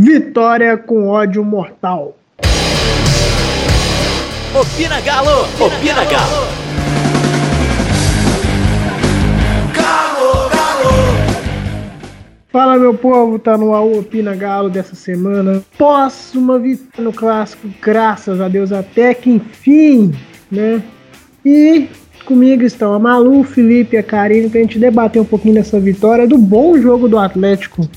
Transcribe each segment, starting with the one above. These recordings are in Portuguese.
Vitória com ódio mortal. Opina Galo! Opina Galo! Galo, Galo! Fala meu povo, tá no AU Opina Galo dessa semana. Pós uma vitória no clássico, graças a Deus, até que enfim, né? E Comigo estão a Malu, o Felipe e a Karine pra gente debater um pouquinho dessa vitória, do bom jogo do Atlético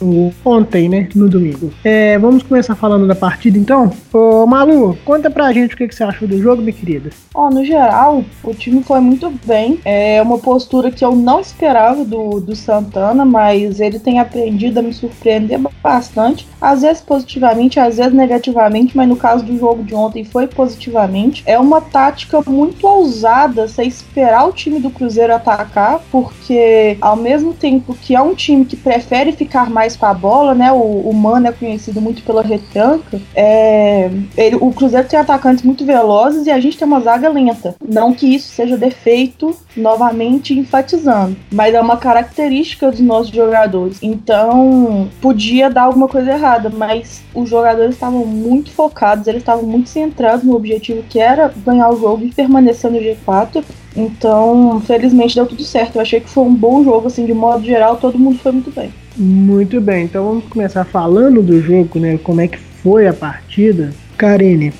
no, ontem, né? No domingo. É, vamos começar falando da partida então? Ô, Malu, conta pra gente o que, que você achou do jogo, minha querida. Ó, oh, no geral, o time foi muito bem. É uma postura que eu não esperava do, do Santana, mas ele tem aprendido a me surpreender bastante. Às vezes positivamente, às vezes negativamente, mas no caso do jogo de ontem foi positivamente. É uma tática muito ousada você esperar o time do Cruzeiro atacar, porque ao mesmo tempo que é um time que prefere ficar mais com a bola, né? O, o Mano é conhecido muito pela retranca. É, ele, o Cruzeiro tem atacantes muito velozes e a gente tem uma zaga lenta. Não que isso seja defeito, novamente enfatizando, mas é uma característica dos nossos jogadores. Então, podia dar alguma coisa errada, mas os jogadores estavam muito focados, eles estavam muito centrados no objetivo que era ganhar o jogo e permanecer no G4. Então, felizmente deu tudo certo. Eu achei que foi um bom jogo, assim, de modo geral, todo mundo foi muito bem. Muito bem, então vamos começar falando do jogo, né? Como é que foi a partida. Karine,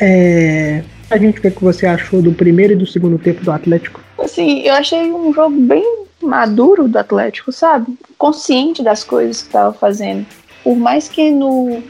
é, a gente vê o que você achou do primeiro e do segundo tempo do Atlético. Assim, eu achei um jogo bem maduro do Atlético, sabe? Consciente das coisas que estava fazendo. Por mais que no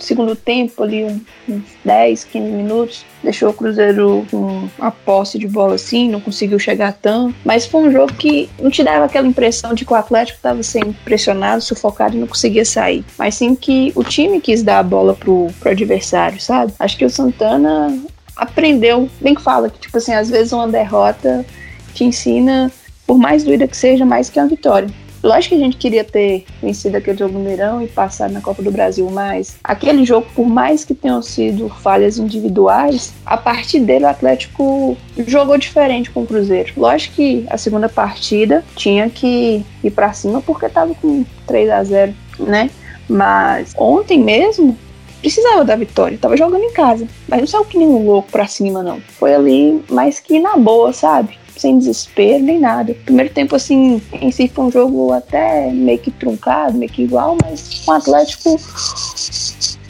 segundo tempo, ali uns 10, 15 minutos, deixou o Cruzeiro com a posse de bola assim, não conseguiu chegar tanto. Mas foi um jogo que não te dava aquela impressão de que o Atlético estava sendo pressionado, sufocado e não conseguia sair. Mas sim que o time quis dar a bola pro, pro adversário, sabe? Acho que o Santana aprendeu, bem que fala, que tipo assim, às vezes uma derrota te ensina, por mais doida que seja, mais que uma vitória. Lógico que a gente queria ter vencido aquele jogo no Mineirão e passado na Copa do Brasil, mas aquele jogo, por mais que tenham sido falhas individuais, a partir dele o Atlético jogou diferente com o Cruzeiro. Lógico que a segunda partida tinha que ir para cima porque tava com 3 a 0 né? Mas ontem mesmo precisava da vitória, tava jogando em casa, mas não saiu que nem um louco pra cima, não. Foi ali mais que na boa, sabe? Sem desespero nem nada. Primeiro tempo, assim, em si foi um jogo até meio que truncado, meio que igual, mas com o Atlético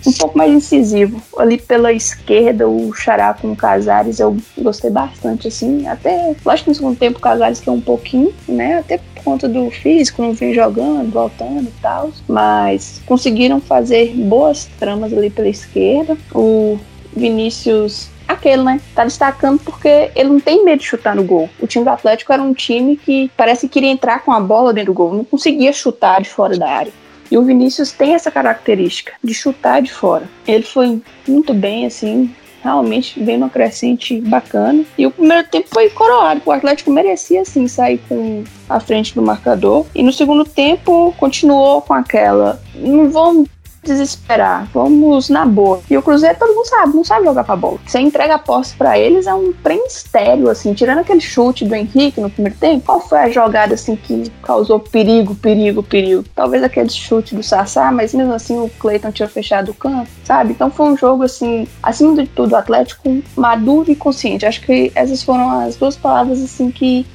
um pouco mais incisivo. Ali pela esquerda, o Xará com o Casares, eu gostei bastante, assim. Até, lógico que no segundo tempo o Casares que é um pouquinho, né? Até por conta do físico, não vem jogando, voltando e tal. Mas conseguiram fazer boas tramas ali pela esquerda. O Vinícius aquele, né? Tá destacando porque ele não tem medo de chutar no gol. O time do Atlético era um time que parece que queria entrar com a bola dentro do gol, não conseguia chutar de fora da área. E o Vinícius tem essa característica de chutar de fora. Ele foi muito bem, assim, realmente bem numa crescente bacana. E o primeiro tempo foi coroado. O Atlético merecia, sim, sair com a frente do marcador. E no segundo tempo continuou com aquela. Não vamos desesperar, vamos na boa. E o Cruzeiro todo mundo sabe, não sabe jogar pra bola. Você entrega a posse para eles é um mistério, assim, tirando aquele chute do Henrique no primeiro tempo, qual foi a jogada assim que causou perigo, perigo, perigo? Talvez aquele chute do Sassá, mas mesmo assim o Cleiton tinha fechado o campo, sabe? Então foi um jogo assim, acima de tudo, Atlético maduro e consciente. Acho que essas foram as duas palavras assim que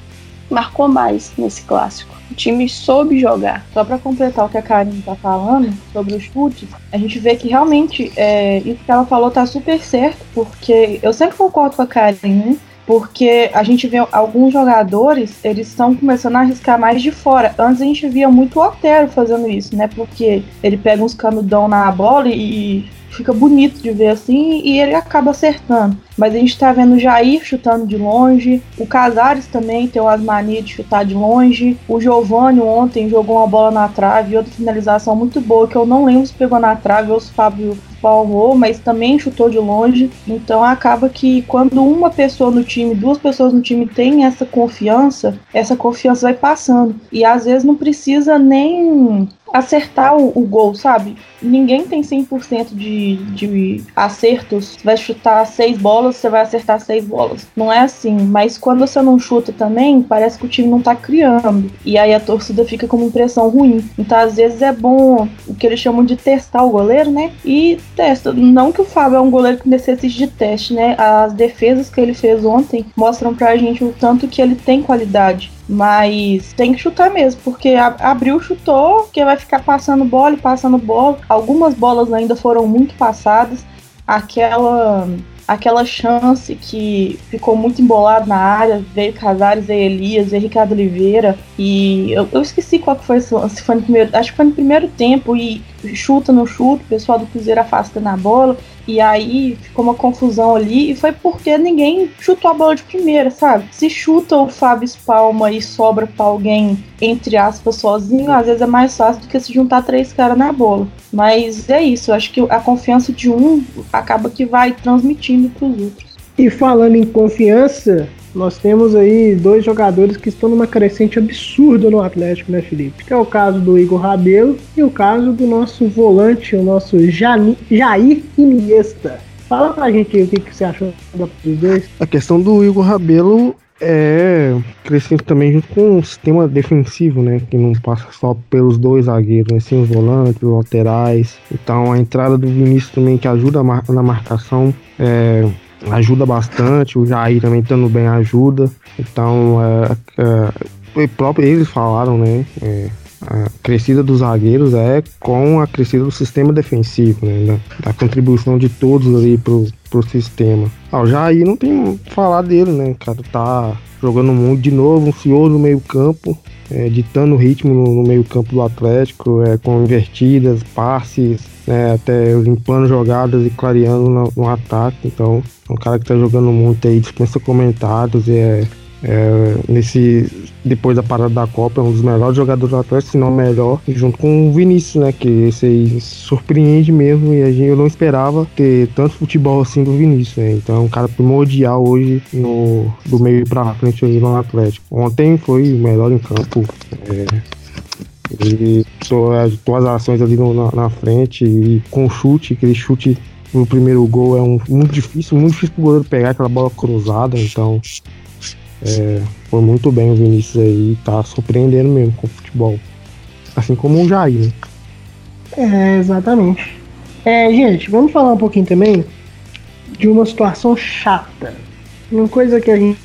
marcou mais nesse clássico. O time soube jogar. Só para completar o que a Karen tá falando sobre os chutes, a gente vê que realmente é, isso que ela falou tá super certo, porque eu sempre concordo com a Karen, né? Porque a gente vê alguns jogadores, eles estão começando a arriscar mais de fora. Antes a gente via muito o Otero fazendo isso, né? Porque ele pega uns canudão na bola e fica bonito de ver assim e ele acaba acertando. Mas a gente tá vendo o Jair chutando de longe, o Casares também tem umas manias de chutar de longe, o Giovanni ontem jogou uma bola na trave, outra finalização muito boa que eu não lembro se pegou na trave ou se o Fábio palmou, mas também chutou de longe. Então acaba que quando uma pessoa no time, duas pessoas no time tem essa confiança, essa confiança vai passando. E às vezes não precisa nem acertar o, o gol, sabe? Ninguém tem 100% de, de acertos. Você vai chutar seis bolas, você vai acertar seis bolas. Não é assim. Mas quando você não chuta também, parece que o time não tá criando. E aí a torcida fica com uma impressão ruim. Então, às vezes, é bom o que eles chamam de testar o goleiro, né? E testa. Não que o Fábio é um goleiro que necessite de teste, né? As defesas que ele fez ontem mostram pra gente o tanto que ele tem qualidade. Mas tem que chutar mesmo, porque abriu, chutou, que vai ficar passando bola e passando bola. Algumas bolas ainda foram muito passadas. Aquela aquela chance que ficou muito embolado na área, veio Casares, veio Elias, veio Ricardo Oliveira, e eu, eu esqueci qual que foi, se foi no primeiro, acho que foi no primeiro tempo, e chuta no chute, o pessoal do Cruzeiro afasta na bola, e aí ficou uma confusão ali e foi porque ninguém chutou a bola de primeira, sabe? Se chuta o Fábio Spalma e sobra pra alguém, entre aspas, sozinho, às vezes é mais fácil do que se juntar três caras na bola. Mas é isso, eu acho que a confiança de um acaba que vai transmitindo pros outros. E falando em confiança, nós temos aí dois jogadores que estão numa crescente absurda no Atlético, né, Felipe? Que é o caso do Igor Rabelo e o caso do nosso volante, o nosso Jani, Jair Iniesta. Fala pra gente o que, que você achou dos dois. A questão do Igor Rabelo é crescente também junto com o sistema defensivo, né? Que não passa só pelos dois zagueiros, né? Sim, os volantes, os laterais. Então a entrada do Vinícius também que ajuda na marcação. É, ajuda bastante, o Jair também estando bem ajuda. Então, é, é, próprio eles falaram, né? É, a crescida dos zagueiros é com a crescida do sistema defensivo, né? Da, da contribuição de todos ali pro, pro sistema. Ah, o Jair não tem falar dele, né? Cara tá jogando muito de novo, um senhor no meio campo, é, ditando o ritmo no, no meio campo do Atlético, é, com invertidas, passes, né, até limpando jogadas e clareando no, no, ataque. Então, um cara que tá jogando muito aí, dispensa comentários e é, é, nesse depois da parada da Copa é um dos melhores jogadores do Atlético, se não melhor, junto com o Vinícius, né, que esse aí surpreende mesmo e a gente eu não esperava ter tanto futebol assim do Vinícius, né? Então é um cara primordial hoje no do meio para frente aí no Atlético. Ontem foi o melhor em campo. É, todas as ações ali no, na, na, frente e com chute, aquele chute no primeiro gol é um, muito difícil, muito difícil pro goleiro pegar aquela bola cruzada, então é, foi muito bem o Vinícius aí, tá surpreendendo mesmo com o futebol. Assim como o Jair, né? É, exatamente. É, gente, vamos falar um pouquinho também de uma situação chata. Uma coisa que a gente,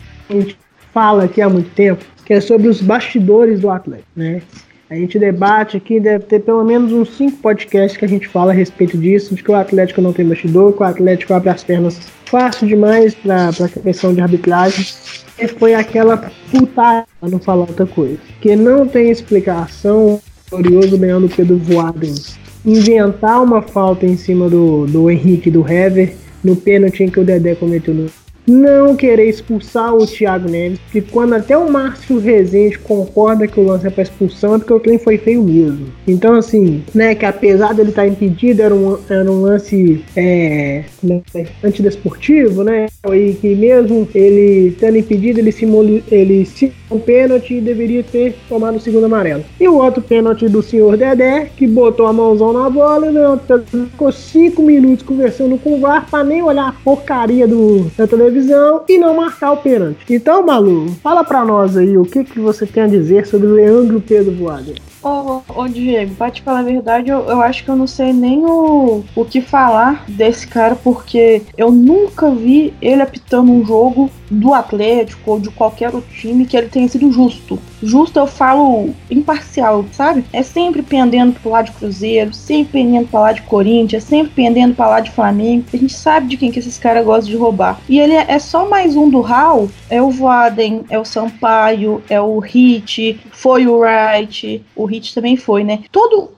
fala aqui há muito tempo, que é sobre os bastidores do atleta, né? A gente debate aqui, deve ter pelo menos uns cinco podcasts que a gente fala a respeito disso, de que o Atlético não tem bastidor, que o Atlético abre as pernas fácil demais para a questão de arbitragem. E foi aquela puta, pra não falar outra coisa. Que não tem explicação, glorioso Leandro Pedro Voaden inventar uma falta em cima do, do Henrique do Hever no pênalti que o Dedé cometeu no não querer expulsar o Thiago Neves, porque quando até o Márcio Rezende concorda que o lance é para expulsão, é porque o trem foi feio mesmo. Então, assim, né, que apesar dele estar tá impedido, era um, era um lance é, né, antidesportivo, né, e que mesmo ele estando impedido, ele simula, ele se um pênalti e deveria ter tomado o segundo amarelo. E o outro pênalti do senhor Dedé, que botou a mãozão na bola, né, ficou cinco minutos conversando com o VAR para nem olhar a porcaria do, da televisão televisão e não marcar o pênalti. Então, Malu, fala para nós aí o que, que você tem a dizer sobre Leandro Pedro Voaden. Ô, ô, Diego, pra te falar a verdade, eu, eu acho que eu não sei nem o, o que falar desse cara, porque eu nunca vi ele apitando um jogo do Atlético ou de qualquer outro time que ele tenha sido justo. Justo eu falo imparcial, sabe? É sempre pendendo pro lado de Cruzeiro, sempre pendendo pro lado de Corinthians, sempre pendendo pro lado de Flamengo. A gente sabe de quem que esses caras gostam de roubar. E ele é, é só mais um do Hall. É o Voaden, é o Sampaio, é o Hit, foi o Wright, o Hit também foi, né? Todo,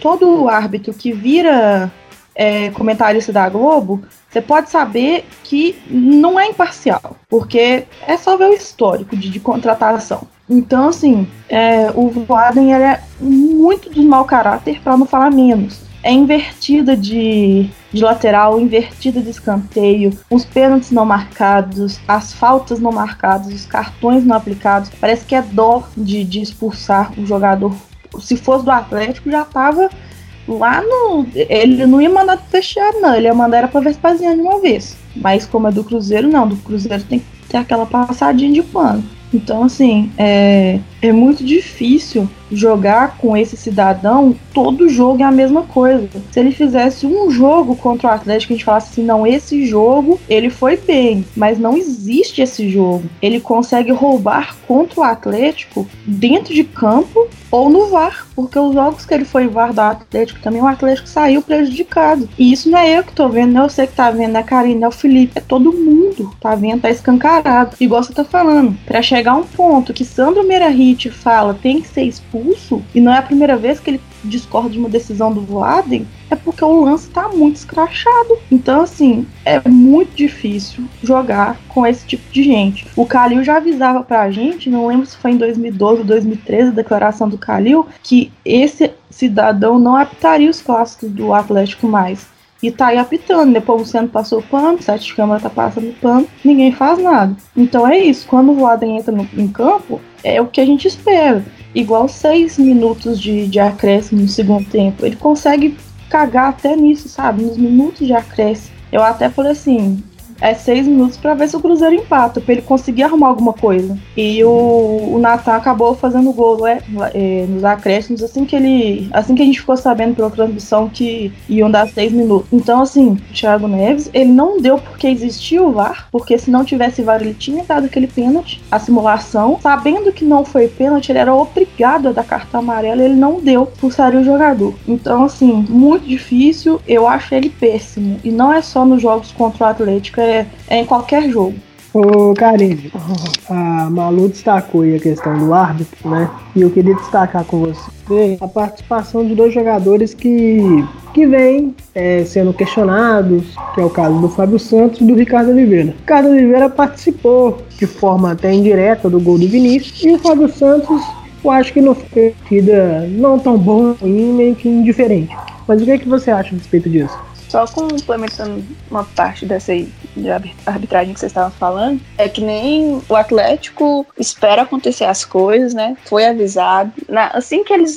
todo árbitro que vira é, comentarista da Globo, você pode saber que não é imparcial, porque é só ver o histórico de, de contratação. Então, assim, é, o Voaden ele é muito de mau caráter, para não falar menos. É invertida de, de lateral, invertida de escanteio, os pênaltis não marcados, as faltas não marcadas, os cartões não aplicados. Parece que é dó de, de expulsar o jogador se fosse do Atlético, já tava lá no. Ele não ia mandar vestiário, não. Ele ia mandar era pra Vespasiano de uma vez. Mas como é do Cruzeiro, não. Do Cruzeiro tem que ter aquela passadinha de pano. Então, assim, é, é muito difícil jogar com esse cidadão, todo jogo é a mesma coisa. Se ele fizesse um jogo contra o Atlético, a gente falasse assim, não, esse jogo ele foi bem, mas não existe esse jogo. Ele consegue roubar contra o Atlético dentro de campo ou no VAR, porque os jogos que ele foi VAR do Atlético também, o Atlético saiu prejudicado. E isso não é eu que tô vendo, não é você que tá vendo, não é a Karine, não é o Felipe, é todo mundo, tá vendo? Tá escancarado. Igual você tá falando, para chegar a um ponto que Sandro Meirahit fala tem que ser expulso, e não é a primeira vez que ele discorda de uma decisão do Voaden, é porque o lance tá muito escrachado. Então, assim, é muito difícil jogar com esse tipo de gente. O Calil já avisava pra gente, não lembro se foi em 2012 ou 2013, a declaração do Calil, que esse cidadão não apitaria os clássicos do Atlético mais. E tá aí apitando, depois o Centro passou o pano, o Sete de Câmara tá passando pano, ninguém faz nada. Então é isso, quando o Voaden entra no, em campo, é o que a gente espera igual seis minutos de, de acréscimo no segundo tempo. Ele consegue cagar até nisso, sabe? Nos minutos de acréscimo. Eu até falei assim, é seis minutos para ver se o Cruzeiro empata, para ele conseguir arrumar alguma coisa. E o, o Natan acabou fazendo gol é, é, nos acréscimos assim que ele. Assim que a gente ficou sabendo pela transmissão que iam dar seis minutos. Então, assim, o Thiago Neves, ele não deu porque existia o VAR, porque se não tivesse VAR, ele tinha dado aquele pênalti, a simulação. Sabendo que não foi pênalti, ele era obrigado a dar cartão amarelo, ele não deu, expulsaria o jogador. Então, assim, muito difícil. Eu acho ele péssimo. E não é só nos jogos contra o Atlético, é, é em qualquer jogo. Ô, Karine, a Malu destacou aí a questão do árbitro, né? E eu queria destacar com você a participação de dois jogadores que, que vêm é, sendo questionados, que é o caso do Fábio Santos e do Ricardo Oliveira. O Ricardo Oliveira participou de forma até indireta do gol do Vinícius e o Fábio Santos, eu acho que não foi partida não tão boa, meio que indiferente. Mas o que, é que você acha a respeito disso? Só complementando uma parte dessa aí de arbitragem que vocês estavam falando, é que nem o Atlético espera acontecer as coisas, né? Foi avisado. Na, assim que eles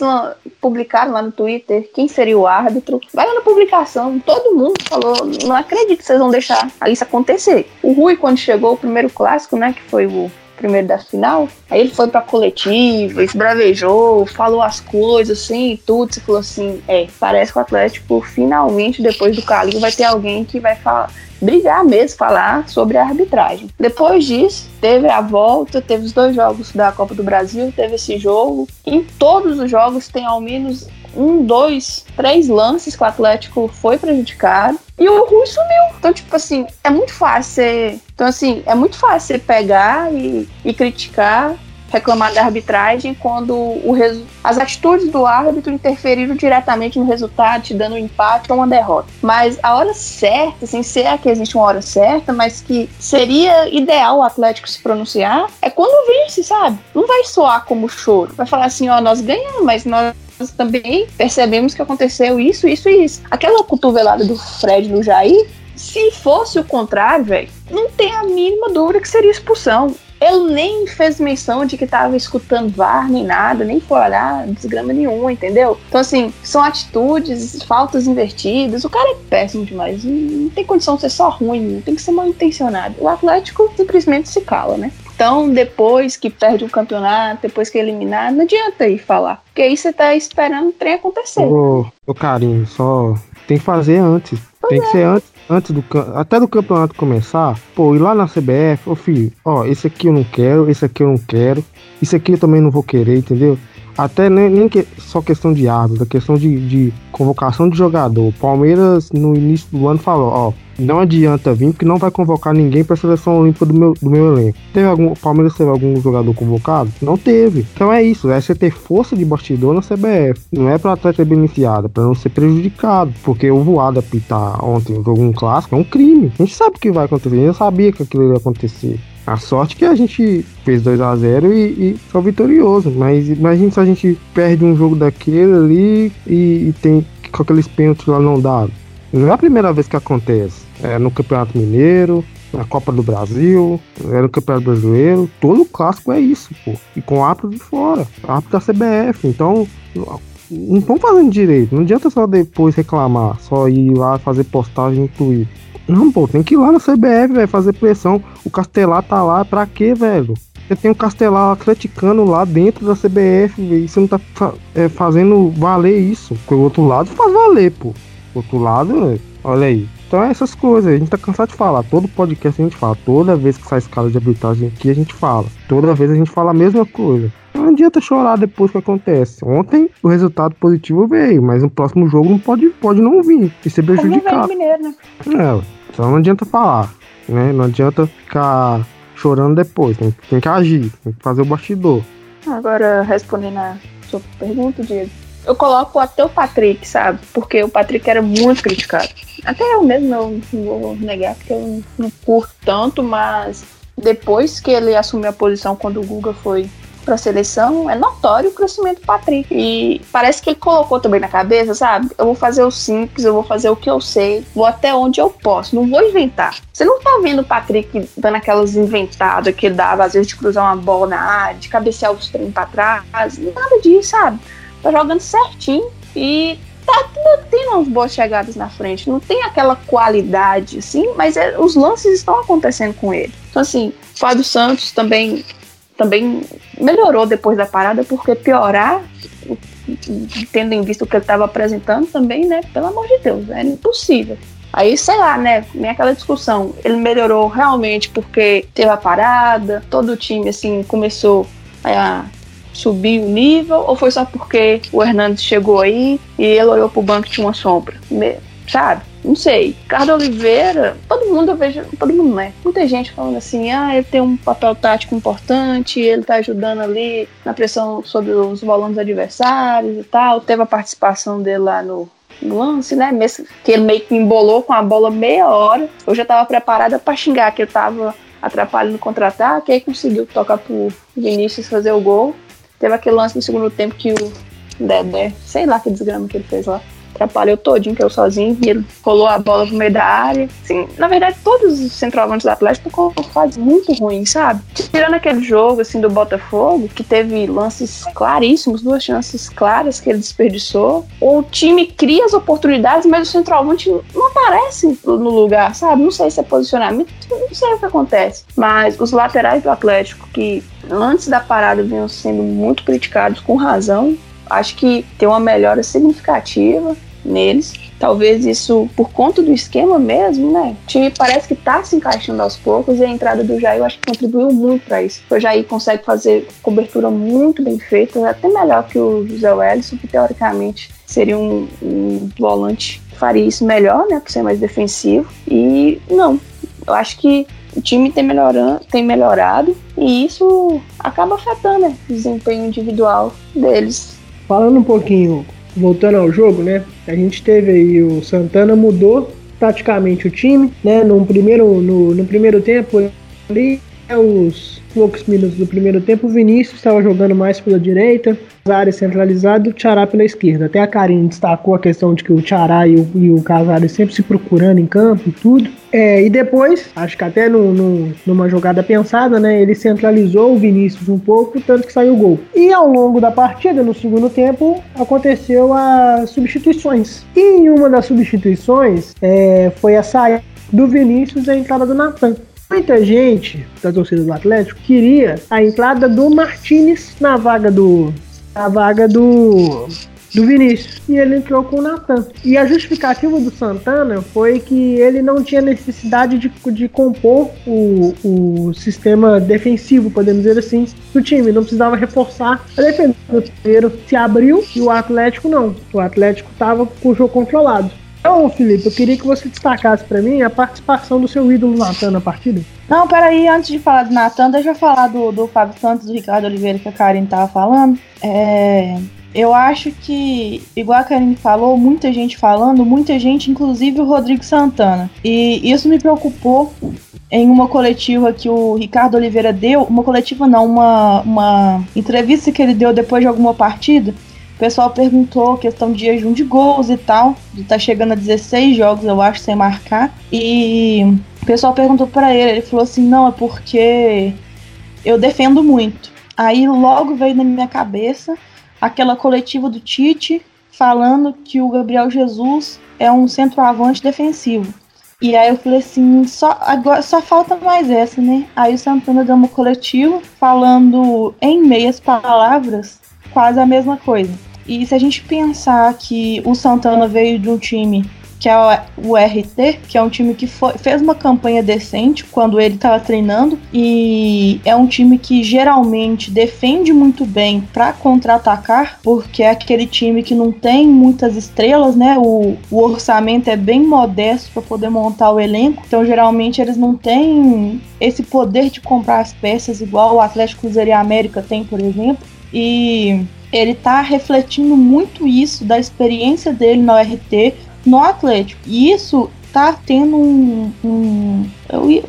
publicaram lá no Twitter quem seria o árbitro, vai lá na publicação, todo mundo falou, não acredito que vocês vão deixar isso acontecer. O Rui, quando chegou o primeiro clássico, né, que foi o primeiro da final. Aí ele foi pra coletiva, esbravejou, falou as coisas, assim, e tudo. Você falou assim: é, parece que o Atlético finalmente, depois do Cali, vai ter alguém que vai falar brigar mesmo, falar sobre a arbitragem. Depois disso, teve a volta, teve os dois jogos da Copa do Brasil, teve esse jogo. Em todos os jogos tem ao menos um, dois, três lances que o Atlético foi prejudicado. E o Rui sumiu. Então, tipo assim, é muito fácil você. Então, assim, é muito fácil pegar e, e criticar reclamar da arbitragem quando o as atitudes do árbitro interferiram diretamente no resultado, te dando um empate ou uma derrota. Mas a hora certa, sem assim, ser que existe uma hora certa, mas que seria ideal o Atlético se pronunciar, é quando vence, sabe? Não vai soar como choro. Vai falar assim, ó, nós ganhamos, mas nós também percebemos que aconteceu isso, isso e isso. Aquela cotovelada do Fred no Jair, se fosse o contrário, velho, não tem a mínima dúvida que seria expulsão. Ele nem fez menção de que estava escutando VAR, nem nada, nem foi olhar desgrama nenhuma, entendeu? Então, assim, são atitudes, faltas invertidas. O cara é péssimo demais. Não tem condição de ser só ruim, não tem que ser mal intencionado. O Atlético simplesmente se cala, né? Então, depois que perde o campeonato, depois que é eliminado, não adianta ir falar. Porque aí você tá esperando o trem acontecer. Ô, ô carinho, só tem que fazer antes. Pois tem é. que ser antes antes do até do campeonato começar, pô, ir lá na CBF, ô filho, ó, esse aqui eu não quero, esse aqui eu não quero, isso aqui eu também não vou querer, entendeu? Até nem, nem que, só questão de árbitro, questão de, de convocação de jogador. Palmeiras no início do ano falou, ó, não adianta vir porque não vai convocar ninguém para a seleção olímpica do meu, do meu elenco. Teve algum, Palmeiras teve algum jogador convocado? Não teve. Então é isso, é você ter força de bastidor na CBF. Não é para atleta beneficiado, para não ser prejudicado. Porque o voado apitar ontem um clássico é um crime. A gente sabe o que vai acontecer, gente sabia que aquilo ia acontecer. A sorte que a gente fez 2 a 0 e, e foi vitorioso. Mas imagine se a gente perde um jogo daquele ali e, e tem com aqueles pênaltis lá não dados. Não é a primeira vez que acontece. É no Campeonato Mineiro, na Copa do Brasil, era o Campeonato Brasileiro, todo clássico é isso, pô. E com árbitro de fora, árbitro da CBF. Então, não estão fazendo direito. Não adianta só depois reclamar, só ir lá fazer postagem no Twitter. Não, pô, tem que ir lá na CBF, velho, fazer pressão. O Castelar tá lá, pra quê, velho? Você tem o Castelar atleticano lá dentro da CBF, e você não tá é, fazendo valer isso. Porque o outro lado faz valer, pô. O outro lado, olha aí. Então é essas coisas, a gente tá cansado de falar. Todo podcast a gente fala. Toda vez que sai escala de arbitragem aqui, a gente fala. Toda vez a gente fala a mesma coisa. Não adianta chorar depois que acontece. Ontem o resultado positivo veio, mas no próximo jogo não pode, pode não vir e ser prejudicado. Mineiro, né? É, então não adianta falar, né? Não adianta ficar chorando depois. Tem, tem que agir, tem que fazer o bastidor. Agora, respondendo a sua pergunta, Diego, eu coloco até o Patrick, sabe? Porque o Patrick era muito criticado. Até eu mesmo não, não vou negar, porque eu não curto tanto, mas depois que ele assumiu a posição quando o Guga foi para a seleção, é notório o crescimento do Patrick. E parece que ele colocou também na cabeça, sabe? Eu vou fazer o simples, eu vou fazer o que eu sei, vou até onde eu posso, não vou inventar. Você não tá vendo o Patrick dando aquelas inventadas que dava, às vezes, de cruzar uma bola na área, de cabecear os trem para trás, nada disso, sabe? Tá jogando certinho e tá tendo umas boas chegadas na frente. Não tem aquela qualidade, assim, mas é, os lances estão acontecendo com ele. Então, assim, Fábio Santos também também melhorou depois da parada, porque piorar, tendo em vista o que ele estava apresentando também, né? Pelo amor de Deus, era impossível. Aí, sei lá, né? Nem aquela discussão. Ele melhorou realmente porque teve a parada, todo o time, assim, começou a subir o nível, ou foi só porque o Hernandes chegou aí e ele olhou pro banco e tinha uma sombra? Sabe? Não sei. Ricardo Oliveira, todo mundo eu vejo, todo mundo né? Muita gente falando assim, ah, ele tem um papel tático importante, ele tá ajudando ali na pressão sobre os volantes adversários e tal. Teve a participação dele lá no, lance, né? Mesmo que ele meio que embolou com a bola meia hora. Eu já tava preparada para xingar que ele tava atrapalhando no contra-ataque, aí conseguiu tocar pro Vinícius fazer o gol. Teve aquele lance no segundo tempo que o Dedé, sei lá que desgrama que ele fez lá atrapalhou todinho, que eu sozinho, e ele rolou a bola pro meio da área. Assim, na verdade, todos os centroavantes do Atlético estão com muito ruim, sabe? Tirando aquele jogo, assim, do Botafogo, que teve lances claríssimos, duas chances claras que ele desperdiçou, o time cria as oportunidades, mas o centroavante não aparece no lugar, sabe? Não sei se é posicionamento, não sei o que acontece. Mas os laterais do Atlético, que antes da parada vinham sendo muito criticados com razão, acho que tem uma melhora significativa neles. Talvez isso por conta do esquema mesmo, né? O time parece que tá se encaixando aos poucos e a entrada do Jair eu acho que contribuiu muito para isso. O Jair consegue fazer cobertura muito bem feita, até melhor que o José Wellison, que teoricamente seria um, um volante que faria isso melhor, né? Por ser mais defensivo. E não, eu acho que o time tem, melhorando, tem melhorado e isso acaba afetando né, o desempenho individual deles. Falando um pouquinho voltando ao jogo, né? A gente teve aí o Santana mudou praticamente o time, né? No primeiro, no, no primeiro tempo ali, os poucos minutos do primeiro tempo, o Vinícius estava jogando mais pela direita, Casares centralizado e o Tchará pela esquerda. Até a Karine destacou a questão de que o Tchará e o, e o Casares sempre se procurando em campo e tudo. É, e depois, acho que até no, no, numa jogada pensada, né, ele centralizou o Vinícius um pouco, tanto que saiu o gol. E ao longo da partida, no segundo tempo, aconteceu as substituições. E em uma das substituições é, foi a saída do Vinícius e a entrada do Natan. Muita gente da torcida do Atlético queria a entrada do Martinez na vaga do na vaga do do Vinícius e ele entrou com o Natan. E a justificativa do Santana foi que ele não tinha necessidade de, de compor o, o sistema defensivo, podemos dizer assim, do time. Não precisava reforçar a defesa. O se abriu e o Atlético não. O Atlético estava com o jogo controlado. Então, Felipe, eu queria que você destacasse para mim a participação do seu ídolo Natan na partida. Não, peraí, antes de falar do Natan, deixa eu falar do, do Fábio Santos, do Ricardo Oliveira, que a Karen tava falando. É, eu acho que, igual a Karine falou, muita gente falando, muita gente, inclusive o Rodrigo Santana. E isso me preocupou em uma coletiva que o Ricardo Oliveira deu, uma coletiva não, uma, uma entrevista que ele deu depois de alguma partida, O pessoal perguntou questão de jejum de gols e tal. Tá chegando a 16 jogos, eu acho, sem marcar. E o pessoal perguntou para ele, ele falou assim: "Não, é porque eu defendo muito". Aí logo veio na minha cabeça aquela coletiva do Tite falando que o Gabriel Jesus é um centroavante defensivo. E aí eu falei assim, só, agora, só falta mais essa, né? Aí o Santana deu uma coletiva falando em meias palavras quase a mesma coisa. E se a gente pensar que o Santana veio de um time que é o RT, que é um time que foi, fez uma campanha decente quando ele estava treinando e é um time que geralmente defende muito bem para contra-atacar, porque é aquele time que não tem muitas estrelas, né? O, o orçamento é bem modesto para poder montar o elenco, então geralmente eles não têm esse poder de comprar as peças igual o Atlético Cruzeiro e América tem, por exemplo. E ele tá refletindo muito isso da experiência dele no RT, no Atlético. E isso tá tendo um. um eu, eu,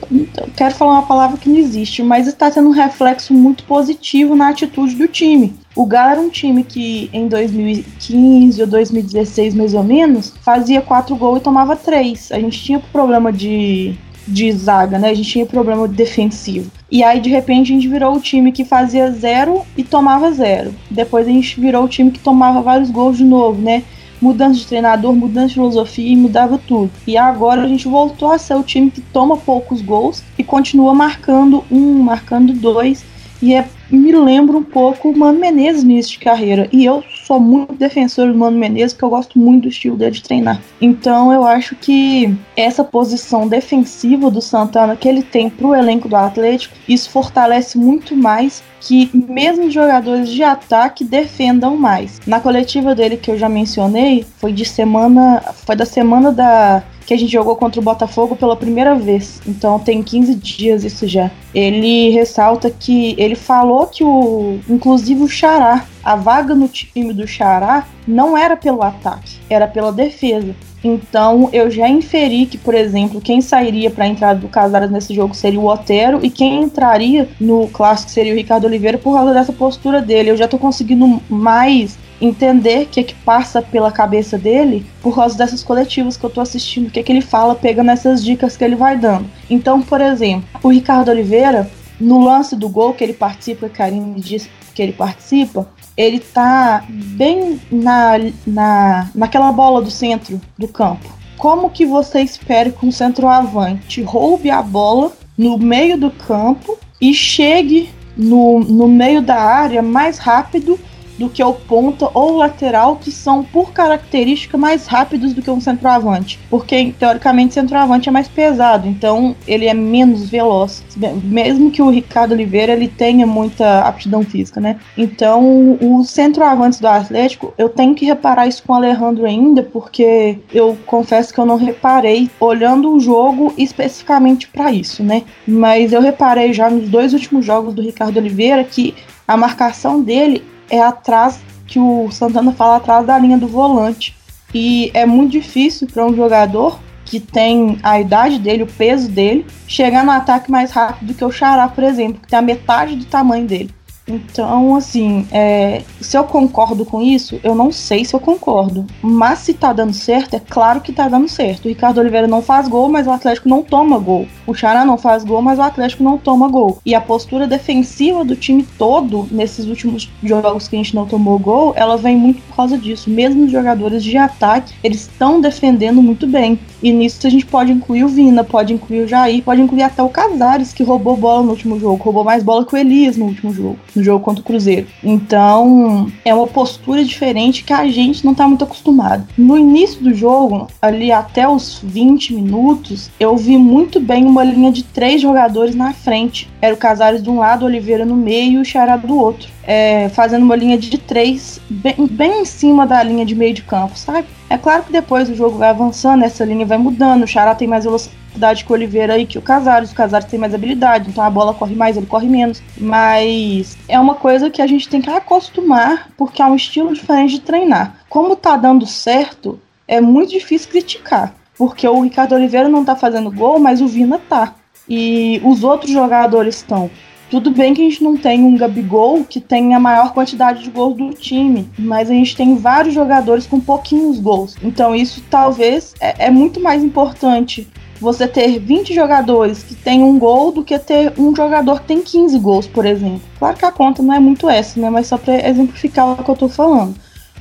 quero falar uma palavra que não existe, mas está tendo um reflexo muito positivo na atitude do time. O Galo era um time que em 2015 ou 2016, mais ou menos, fazia quatro gols e tomava três. A gente tinha problema de, de zaga, né? A gente tinha problema defensivo. E aí, de repente, a gente virou o time que fazia zero e tomava zero. Depois a gente virou o time que tomava vários gols de novo, né? Mudança de treinador, mudança de filosofia e mudava tudo. E agora a gente voltou a ser o time que toma poucos gols e continua marcando um, marcando dois. E é, me lembra um pouco o Mano Menezes no início de carreira. E eu sou muito defensor do Mano Menezes, porque eu gosto muito do estilo dele de treinar. Então eu acho que essa posição defensiva do Santana que ele tem para o elenco do Atlético, isso fortalece muito mais que mesmo jogadores de ataque defendam mais. Na coletiva dele que eu já mencionei, foi de semana, foi da semana da que a gente jogou contra o Botafogo pela primeira vez. Então tem 15 dias isso já. Ele ressalta que ele falou que o inclusive o Xará, a vaga no time do Xará não era pelo ataque, era pela defesa. Então eu já inferi que, por exemplo, quem sairia para a entrada do Casares nesse jogo seria o Otero e quem entraria no clássico seria o Ricardo Oliveira por causa dessa postura dele. Eu já estou conseguindo mais entender o que é que passa pela cabeça dele por causa dessas coletivas que eu tô assistindo, o que é que ele fala, pegando essas dicas que ele vai dando. Então, por exemplo, o Ricardo Oliveira, no lance do gol que ele participa, Karine disse que ele participa, ele tá bem na, na, naquela bola do centro do campo. Como que você espera que um centroavante roube a bola no meio do campo e chegue no, no meio da área mais rápido do que o ponta ou lateral, que são, por característica, mais rápidos do que um centroavante. Porque, teoricamente, centroavante é mais pesado, então ele é menos veloz. Mesmo que o Ricardo Oliveira ele tenha muita aptidão física, né? Então, os centroavantes do Atlético, eu tenho que reparar isso com o Alejandro ainda, porque eu confesso que eu não reparei olhando o jogo especificamente para isso, né? Mas eu reparei já nos dois últimos jogos do Ricardo Oliveira que a marcação dele é atrás, que o Santana fala atrás da linha do volante. E é muito difícil para um jogador que tem a idade dele, o peso dele, chegar no ataque mais rápido do que o Xará, por exemplo, que tem a metade do tamanho dele. Então, assim, é, se eu concordo com isso, eu não sei se eu concordo. Mas se tá dando certo, é claro que tá dando certo. O Ricardo Oliveira não faz gol, mas o Atlético não toma gol. O Xará não faz gol, mas o Atlético não toma gol. E a postura defensiva do time todo, nesses últimos jogos que a gente não tomou gol, ela vem muito por causa disso. Mesmo os jogadores de ataque, eles estão defendendo muito bem. E nisso a gente pode incluir o Vina, pode incluir o Jair, pode incluir até o Casares, que roubou bola no último jogo, roubou mais bola que o Elias no último jogo no jogo contra o Cruzeiro. Então, é uma postura diferente que a gente não tá muito acostumado. No início do jogo, ali até os 20 minutos, eu vi muito bem uma linha de três jogadores na frente. Era o Casares de um lado, Oliveira no meio e o Xará do outro. É, fazendo uma linha de três bem, bem em cima da linha de meio de campo, sabe? É claro que depois o jogo vai avançando, essa linha vai mudando, o Xará tem mais velocidade velocidade que o Oliveira e que o Casares. O Casares tem mais habilidade, então a bola corre mais, ele corre menos. Mas é uma coisa que a gente tem que acostumar, porque é um estilo diferente de treinar. Como tá dando certo, é muito difícil criticar. Porque o Ricardo Oliveira não tá fazendo gol, mas o Vina tá. E os outros jogadores estão. Tudo bem que a gente não tem um Gabigol que tem a maior quantidade de gols do time, mas a gente tem vários jogadores com pouquinhos gols. Então isso talvez é, é muito mais importante você ter 20 jogadores que tem um gol do que ter um jogador que tem 15 gols, por exemplo. Claro que a conta não é muito essa, né? Mas só para exemplificar o que eu tô falando.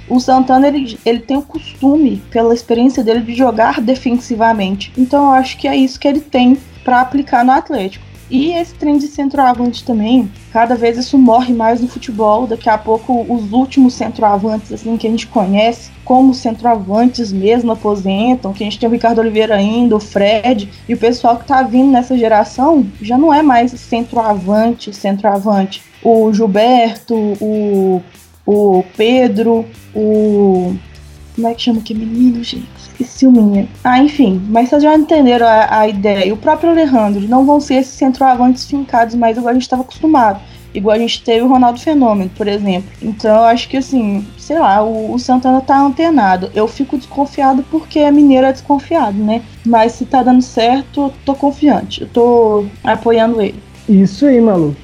O Santana ele, ele tem o costume, pela experiência dele, de jogar defensivamente. Então eu acho que é isso que ele tem para aplicar no Atlético. E esse trem de centroavante também, cada vez isso morre mais no futebol. Daqui a pouco, os últimos centroavantes assim que a gente conhece, como centroavantes mesmo, aposentam. Que a gente tem o Ricardo Oliveira ainda, o Fred, e o pessoal que tá vindo nessa geração já não é mais centroavante, centroavante. O Gilberto, o, o Pedro, o. Como é que chama que menino, gente? Esqueci o menino. Ah, enfim, mas vocês já entenderam a, a ideia. E o próprio Alejandro, não vão ser esses centroavantes fincados mais igual a gente estava acostumado. Igual a gente teve o Ronaldo Fenômeno, por exemplo. Então eu acho que assim, sei lá, o, o Santana tá antenado. Eu fico desconfiado porque a Mineiro é desconfiado, né? Mas se tá dando certo, tô confiante. Eu tô apoiando ele. Isso aí, Malu.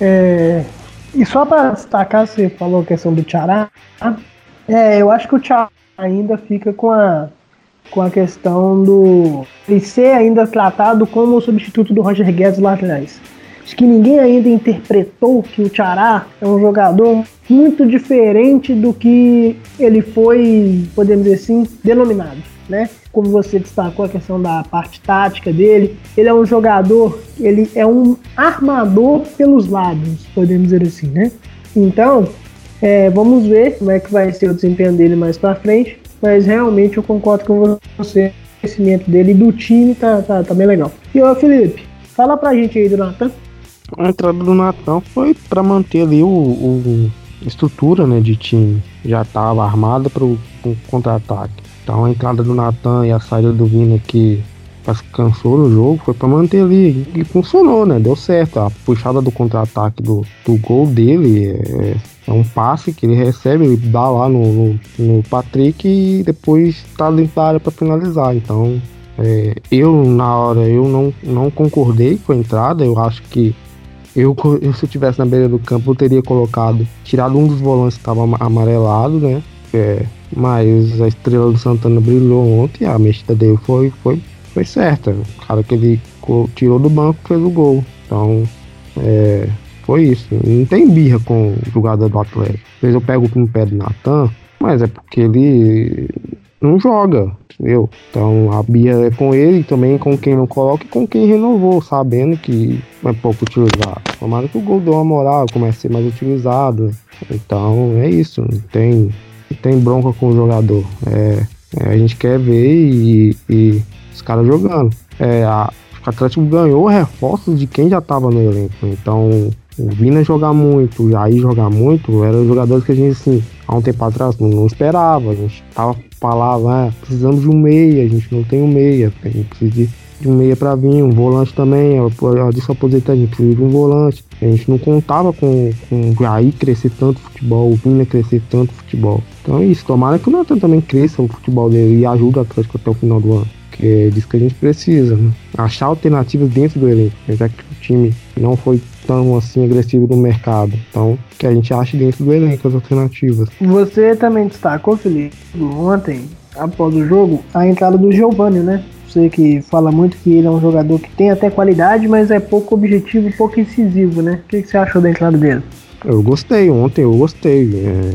É... E só para destacar, você falou a questão do Tchará. É, eu acho que o Tchará ainda fica com a com a questão do ele ser ainda tratado como o substituto do Roger Guedes lá atrás. Acho que ninguém ainda interpretou que o Tchará é um jogador muito diferente do que ele foi, podemos dizer assim, denominado, né? Como você destacou a questão da parte tática dele, ele é um jogador, ele é um armador pelos lados, podemos dizer assim, né? Então, é, vamos ver como é que vai ser o desempenho dele mais para frente mas realmente eu concordo com você. O crescimento dele e do time tá, tá, tá bem legal. E ô Felipe, fala pra gente aí do Natan. A entrada do Natan foi para manter ali o, o, estrutura né, de time. Já estava armada para o contra-ataque. Então a entrada do Natan e a saída do Vina que cansou no jogo foi para manter ali e funcionou, né? Deu certo. A puxada do contra-ataque do, do gol dele é, é um passe que ele recebe, ele dá lá no, no, no Patrick e depois tá dentro da área para finalizar. Então, é, eu na hora eu não, não concordei com a entrada. Eu acho que eu, eu se eu tivesse na beira do campo eu teria colocado, tirado um dos volantes que estava amarelado, né? É, mas a estrela do Santana brilhou ontem, a mexida dele foi, foi, foi certa. O cara que ele tirou do banco fez o gol. Então, é, foi isso. Não tem birra com o jogador do Atlético. Às vezes eu pego no pé do Natan, mas é porque ele não joga, entendeu? Então a birra é com ele também com quem não coloca e com quem renovou, sabendo que é pouco utilizado. Tomara que o gol deu uma moral, comece a ser mais utilizado. Então é isso, não tem, não tem bronca com o jogador. É, é, a gente quer ver e, e os caras jogando. É, a, o Atlético ganhou reforços de quem já estava no elenco. Então o Vina jogar muito, o Jair jogar muito, eram jogadores que a gente, assim, há um tempo atrás não, esperava. A gente tava falando, ah, precisamos de um meia, a gente não tem um meia, a gente precisa de, de um meia para vir, um volante também, eu disse aposentar, a gente precisa de um volante. A gente não contava com, com o Jair crescer tanto futebol, o Vina crescer tanto futebol. Então é isso, tomara que o Nathan também cresça o futebol dele e ajude o Atlético até o final do ano. Que é disso que a gente precisa, né? Achar alternativas dentro do elenco, já que o time não foi tão assim agressivo no mercado. Então, que a gente ache dentro do elenco as alternativas. Você também destacou, Felipe, ontem, após o jogo, a entrada do Giovanni, né? Você que fala muito que ele é um jogador que tem até qualidade, mas é pouco objetivo, pouco incisivo, né? O que, que você achou da entrada dele? Eu gostei, ontem eu gostei. É,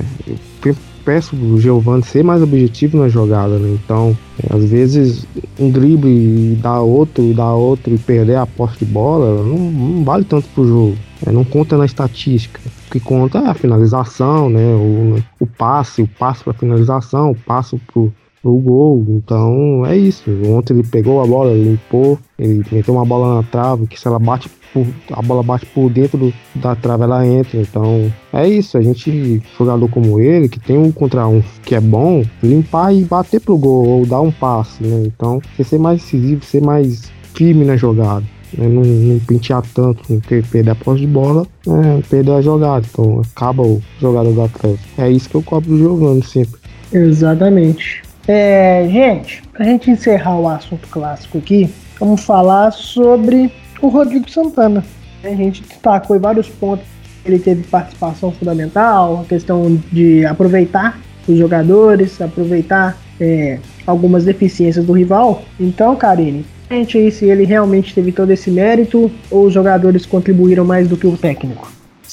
eu peço pro Giovanni ser mais objetivo na jogada, né? Então, às vezes, um drible e dar outro, e dar outro e perder a posse de bola não, não vale tanto pro jogo. É, não conta na estatística. O que conta é a finalização, né? O, o passe, o passe para finalização, o passe pro, o gol. Então é isso. Ontem ele pegou a bola, limpou, ele meteu uma bola na trave, que se ela bate por, a bola bate por dentro do, da trave, ela entra. Então é isso. A gente, jogador como ele, que tem um contra um que é bom, limpar e bater pro gol, ou dar um passe, né? Então, ser mais decisivo, ser mais firme na jogada. Né? Não, não pentear tanto, não perder a posse de bola, né? perder a jogada. Então acaba o jogador do Atlético. É isso que eu cobro jogando sempre. Exatamente. É, gente, pra gente encerrar o assunto clássico aqui, vamos falar sobre o Rodrigo Santana. A gente destacou em vários pontos. Ele teve participação fundamental, a questão de aproveitar os jogadores, aproveitar é, algumas deficiências do rival. Então, Karine, gente aí se ele realmente teve todo esse mérito ou os jogadores contribuíram mais do que o técnico?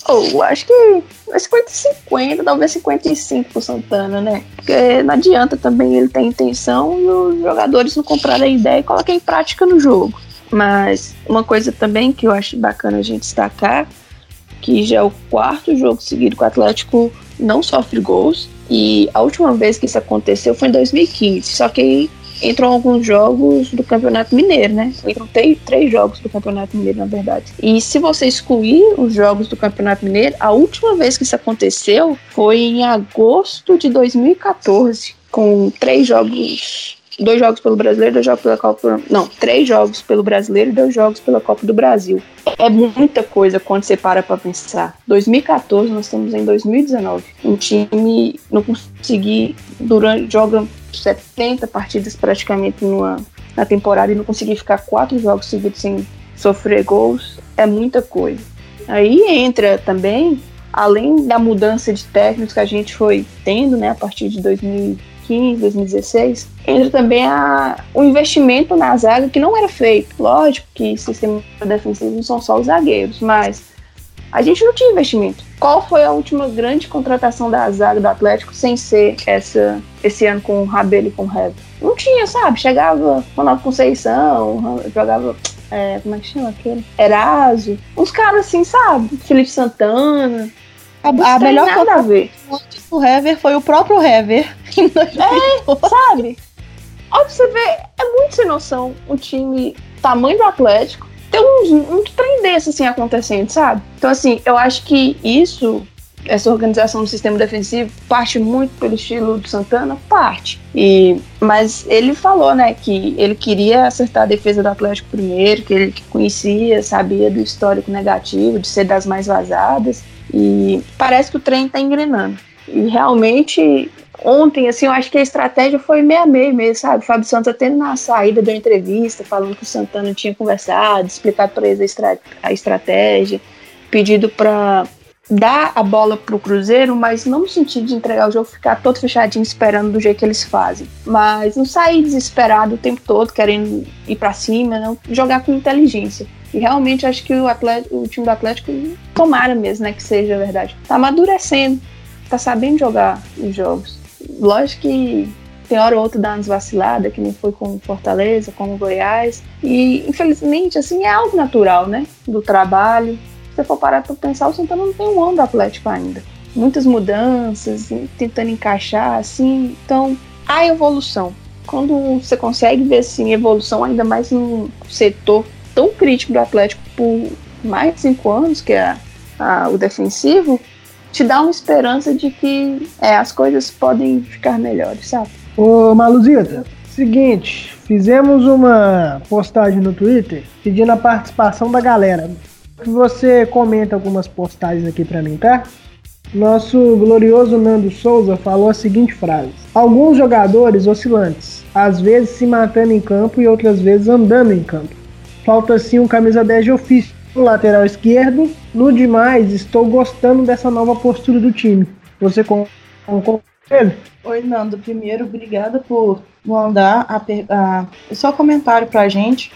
Oh, acho que é 50-50, talvez 55 pro Santana, né? Porque não adianta também ele ter intenção e os jogadores não comprarem a ideia e coloquem em prática no jogo. Mas uma coisa também que eu acho bacana a gente destacar, que já é o quarto jogo seguido que o Atlético não sofre gols. E a última vez que isso aconteceu foi em 2015. Só que aí entram alguns jogos do Campeonato Mineiro, né? Entram três, três jogos do Campeonato Mineiro, na verdade. E se você excluir os jogos do Campeonato Mineiro, a última vez que isso aconteceu foi em agosto de 2014, com três jogos dois jogos pelo Brasileiro, dois jogos pela Copa. Não, três jogos pelo Brasileiro e dois jogos pela Copa do Brasil. É muita coisa quando você para pra pensar. 2014, nós estamos em 2019. Um time não conseguir, durante. joga 70 partidas praticamente numa, na temporada e não conseguir ficar quatro jogos seguidos sem sofrer gols. É muita coisa. Aí entra também, além da mudança de técnicos que a gente foi tendo, né, a partir de 2000 2015, 2016, entra também a, o investimento na zaga que não era feito. Lógico que sistema defensivo não são só os zagueiros, mas a gente não tinha investimento. Qual foi a última grande contratação da zaga do Atlético sem ser essa esse ano com o Rabelo e com o Hever? Não tinha, sabe? Chegava Ronaldo Conceição, jogava. É, como é que chama aquele? Eraso. Uns caras assim, sabe? Felipe Santana. A, a melhor nada a ver. antes do Hever foi o próprio Hever. É, sabe? Pra você ver, é muito sem noção o time tamanho do Atlético ter um, um trem desse assim acontecendo, sabe? Então, assim, eu acho que isso, essa organização do sistema defensivo, parte muito pelo estilo do Santana, parte. E, mas ele falou, né, que ele queria acertar a defesa do Atlético primeiro, que ele conhecia, sabia do histórico negativo, de ser das mais vazadas. E parece que o trem tá engrenando. E realmente, ontem, assim, eu acho que a estratégia foi meia meia mesmo, sabe? O Fábio Santos até na saída da entrevista, falando que o Santana tinha conversado, explicado para eles a, a estratégia, pedido para dar a bola pro Cruzeiro, mas não no sentido de entregar o jogo, ficar todo fechadinho esperando do jeito que eles fazem. Mas não sair desesperado o tempo todo, querendo ir para cima, não jogar com inteligência. E realmente acho que o, o time do Atlético, tomara mesmo, né, que seja verdade. Tá amadurecendo, tá sabendo jogar os jogos. Lógico que tem hora ou outra dá umas vaciladas, que nem foi com Fortaleza, com Goiás. E infelizmente, assim, é algo natural, né? Do trabalho. Se você for parar pra pensar, o Santana não tem um ano do Atlético ainda. Muitas mudanças, tentando encaixar, assim. Então, há evolução. Quando você consegue ver assim, evolução, ainda mais num setor tão crítico do Atlético por mais de cinco anos, que é a, o defensivo, te dá uma esperança de que é, as coisas podem ficar melhores, sabe? Ô Maluzita, seguinte, fizemos uma postagem no Twitter pedindo a participação da galera. Você comenta algumas postagens aqui para mim, tá? Nosso glorioso Nando Souza falou a seguinte frase: Alguns jogadores oscilantes, às vezes se matando em campo e outras vezes andando em campo. Falta sim um camisa 10 de ofício no lateral esquerdo. No demais, estou gostando dessa nova postura do time. Você concorda? Oi, Nando. Primeiro, obrigada por mandar a, a, o seu comentário pra gente.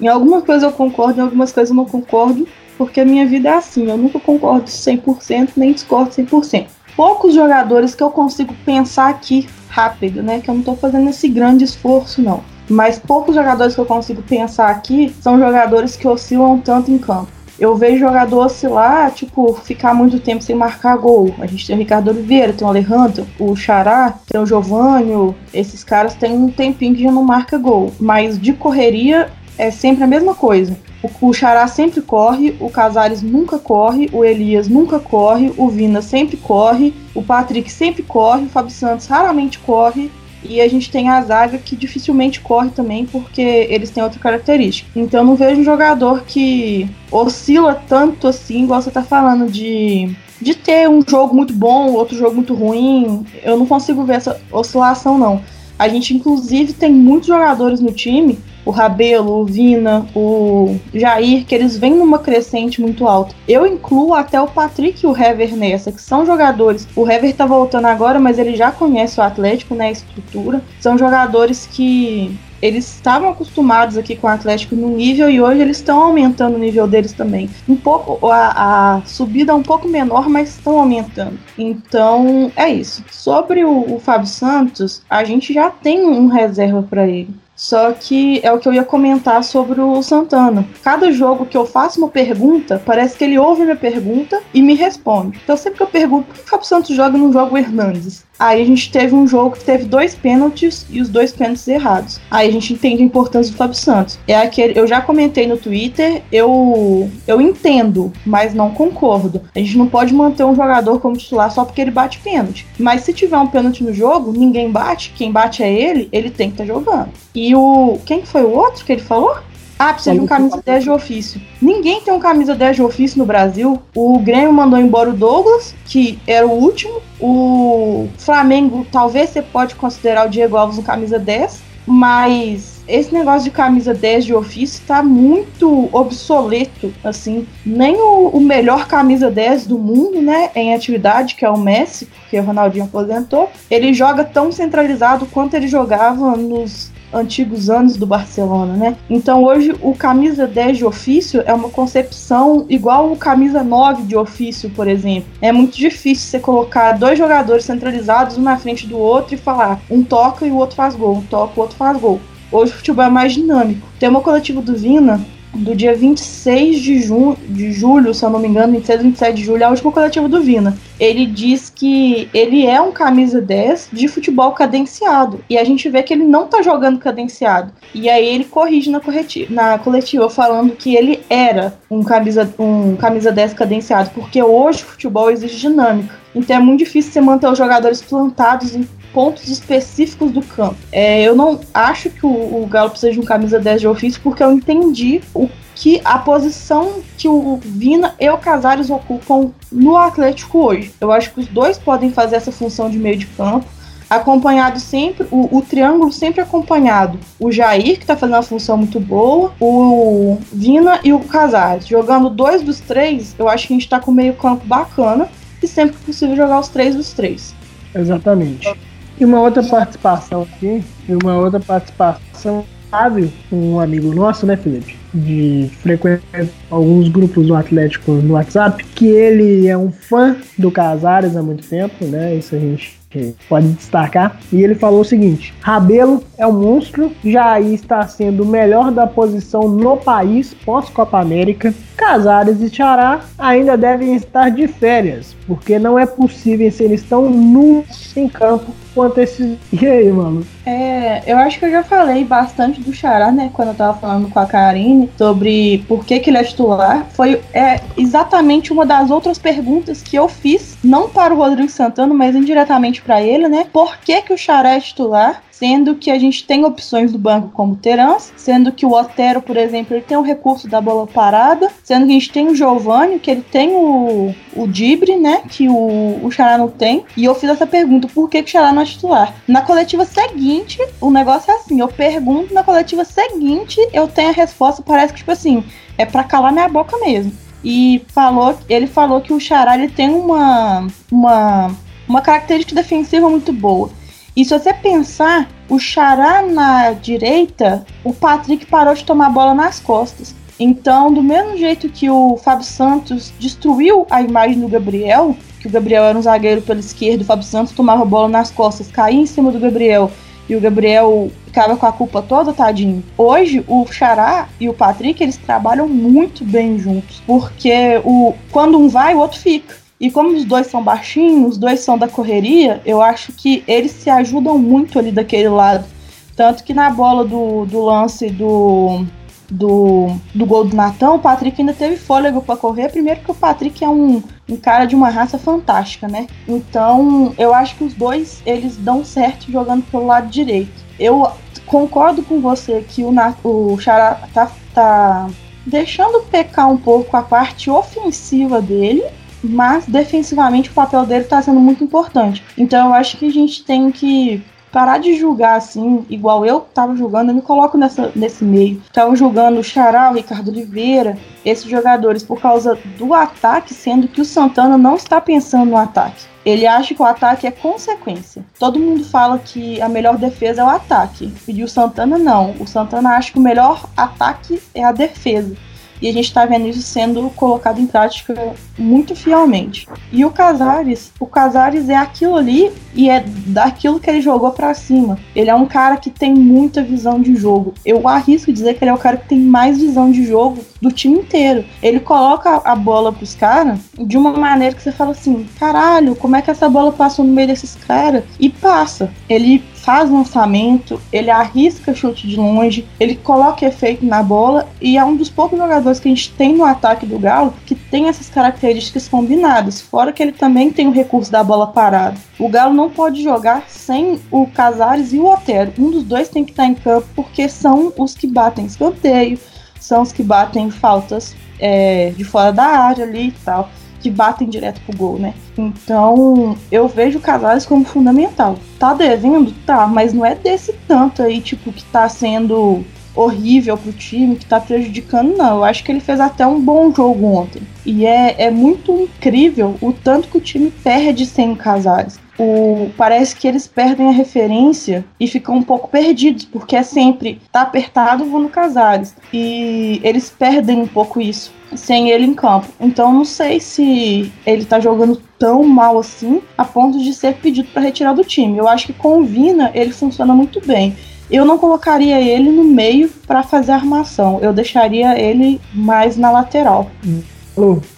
Em algumas coisas eu concordo, em algumas coisas eu não concordo, porque a minha vida é assim. Eu nunca concordo 100%, nem discordo 100%. Poucos jogadores que eu consigo pensar aqui rápido, né? Que eu não tô fazendo esse grande esforço, não mas poucos jogadores que eu consigo pensar aqui são jogadores que oscilam tanto em campo. Eu vejo jogador oscilar, tipo, ficar muito tempo sem marcar gol. A gente tem o Ricardo Oliveira, tem o Alejandro, o Xará, tem o Giovanni. Esses caras têm um tempinho que já não marca gol. Mas de correria é sempre a mesma coisa. O, o Xará sempre corre, o Casares nunca corre, o Elias nunca corre, o Vina sempre corre, o Patrick sempre corre, o Fábio Santos raramente corre, e a gente tem a zaga que dificilmente corre também, porque eles têm outra característica. Então não vejo um jogador que oscila tanto assim, igual você tá falando, de, de ter um jogo muito bom, outro jogo muito ruim. Eu não consigo ver essa oscilação, não. A gente, inclusive, tem muitos jogadores no time. o Rabelo, o Vina, o Jair, que eles vêm numa crescente muito alta. Eu incluo até o Patrick e o Hever nessa, que são jogadores. O Hever tá voltando agora, mas ele já conhece o Atlético, né? A estrutura. São jogadores que eles estavam acostumados aqui com o Atlético no nível e hoje eles estão aumentando o nível deles também. Um pouco, a, a subida é um pouco menor, mas estão aumentando. Então é isso. Sobre o, o Fábio Santos, a gente já tem um reserva para ele. Só que é o que eu ia comentar sobre o Santana. Cada jogo que eu faço uma pergunta, parece que ele ouve minha pergunta e me responde. Então sempre que eu pergunto por que o Fábio Santos joga no jogo Hernandes? Aí a gente teve um jogo que teve dois pênaltis e os dois pênaltis errados. Aí a gente entende a importância do Fábio Santos. É aquele, eu já comentei no Twitter, eu eu entendo, mas não concordo. A gente não pode manter um jogador como titular só porque ele bate pênalti. Mas se tiver um pênalti no jogo, ninguém bate, quem bate é ele, ele tem que estar tá jogando. E o quem foi o outro que ele falou? Ah, precisa de um camisa 10 de ofício. Ninguém tem um camisa 10 de ofício no Brasil. O Grêmio mandou embora o Douglas, que era o último. O Flamengo, talvez você pode considerar o Diego Alves um camisa 10, mas esse negócio de camisa 10 de ofício tá muito obsoleto, assim. Nem o, o, melhor camisa 10 do mundo, né, em atividade, que é o Messi, porque o Ronaldinho aposentou, ele joga tão centralizado quanto ele jogava nos antigos anos do Barcelona, né? Então hoje o camisa 10 de ofício é uma concepção igual o camisa 9 de ofício, por exemplo. É muito difícil você colocar dois jogadores centralizados um na frente do outro e falar um toca e o outro faz gol, um toca o outro faz gol. Hoje o futebol é mais dinâmico. Tem uma coletiva do Vina do dia 26 de, ju de julho, se eu não me engano, 26 27 de julho, é a última coletiva do Vina. Ele diz que ele é um camisa 10 de futebol cadenciado. E a gente vê que ele não tá jogando cadenciado. E aí ele corrige na, na coletiva falando que ele era um camisa, um camisa 10 cadenciado, porque hoje o futebol exige dinâmica. Então é muito difícil você manter os jogadores plantados em pontos específicos do campo. É, eu não acho que o, o Galo precisa de um camisa 10 de ofício, porque eu entendi o que a posição que o Vina e o Casares ocupam no Atlético hoje. Eu acho que os dois podem fazer essa função de meio de campo acompanhado sempre, o, o, triângulo sempre acompanhado. O Jair, que tá fazendo uma função muito boa, o Vina e o Casares. Jogando dois dos três, eu acho que a gente tá com meio campo bacana e sempre que possível jogar os três dos três. Exatamente. E uma outra participação aqui, e uma outra participação, Fábio, um amigo nosso, né, Felipe? De frequentar alguns grupos do Atlético no WhatsApp, que ele é um fã do Casares há muito tempo, né? Isso a gente pode destacar. E ele falou o seguinte: Rabelo é um monstro, Jair está sendo o melhor da posição no país pós-Copa América. Casares e Xará ainda devem estar de férias, porque não é possível se eles estão nus em campo quanto esses. E aí, mano? É, eu acho que eu já falei bastante do Xará, né? Quando eu tava falando com a Karine sobre por que, que ele é titular. Foi é, exatamente uma das outras perguntas que eu fiz, não para o Rodrigo Santana, mas indiretamente para ele, né? Por que, que o Xará é titular? Sendo que a gente tem opções do banco como Terans, sendo que o Otero, por exemplo, ele tem o recurso da bola parada, sendo que a gente tem o Giovanni, que ele tem o, o Dibre, né, que o, o Xará não tem, e eu fiz essa pergunta, por que, que o Xará não é titular? Na coletiva seguinte, o negócio é assim, eu pergunto, na coletiva seguinte, eu tenho a resposta, parece que, tipo assim, é para calar minha boca mesmo. E falou, ele falou que o Xará ele tem uma, uma, uma característica defensiva muito boa. E se você pensar, o Xará na direita, o Patrick parou de tomar bola nas costas. Então, do mesmo jeito que o Fábio Santos destruiu a imagem do Gabriel, que o Gabriel era um zagueiro pela esquerda, o Fábio Santos tomava bola nas costas, caía em cima do Gabriel e o Gabriel ficava com a culpa toda, tadinho. Hoje, o Xará e o Patrick, eles trabalham muito bem juntos, porque o quando um vai, o outro fica. E como os dois são baixinhos, os dois são da correria, eu acho que eles se ajudam muito ali daquele lado. Tanto que na bola do, do lance do, do, do gol do Natão, o Patrick ainda teve fôlego para correr. Primeiro que o Patrick é um, um cara de uma raça fantástica, né? Então, eu acho que os dois, eles dão certo jogando pelo lado direito. Eu concordo com você que o, o Xará tá, tá deixando pecar um pouco a parte ofensiva dele, mas defensivamente o papel dele está sendo muito importante. Então eu acho que a gente tem que parar de julgar assim, igual eu tava julgando, eu me coloco nessa, nesse meio. Tava julgando o Xará, o Ricardo Oliveira, esses jogadores por causa do ataque, sendo que o Santana não está pensando no ataque. Ele acha que o ataque é consequência. Todo mundo fala que a melhor defesa é o ataque. E o Santana não. O Santana acha que o melhor ataque é a defesa. E a gente está vendo isso sendo colocado em prática muito fielmente. E o Casares, o Casares é aquilo ali e é daquilo que ele jogou para cima. Ele é um cara que tem muita visão de jogo. Eu arrisco dizer que ele é o cara que tem mais visão de jogo do time inteiro. Ele coloca a bola pros caras de uma maneira que você fala assim: caralho, como é que essa bola passou no meio desses caras? E passa. Ele faz lançamento, ele arrisca chute de longe, ele coloca efeito na bola e é um dos poucos jogadores que a gente tem no ataque do Galo que tem essas características combinadas. Fora que ele também tem o recurso da bola parada. O Galo não pode jogar sem o Casares e o Otero. Um dos dois tem que estar em campo porque são os que batem escanteio, são os que batem faltas é, de fora da área ali e tal que batem direto pro gol, né? Então, eu vejo o Casares como fundamental. Tá devendo? Tá, mas não é desse tanto aí, tipo, que tá sendo horrível pro time, que tá prejudicando, não. Eu acho que ele fez até um bom jogo ontem. E é, é muito incrível o tanto que o time perde sem Casares. O, parece que eles perdem a referência e ficam um pouco perdidos, porque é sempre tá apertado, vou no Casares. E eles perdem um pouco isso sem ele em campo. Então não sei se ele tá jogando tão mal assim a ponto de ser pedido para retirar do time. Eu acho que com o Vina ele funciona muito bem. Eu não colocaria ele no meio para fazer armação. Eu deixaria ele mais na lateral.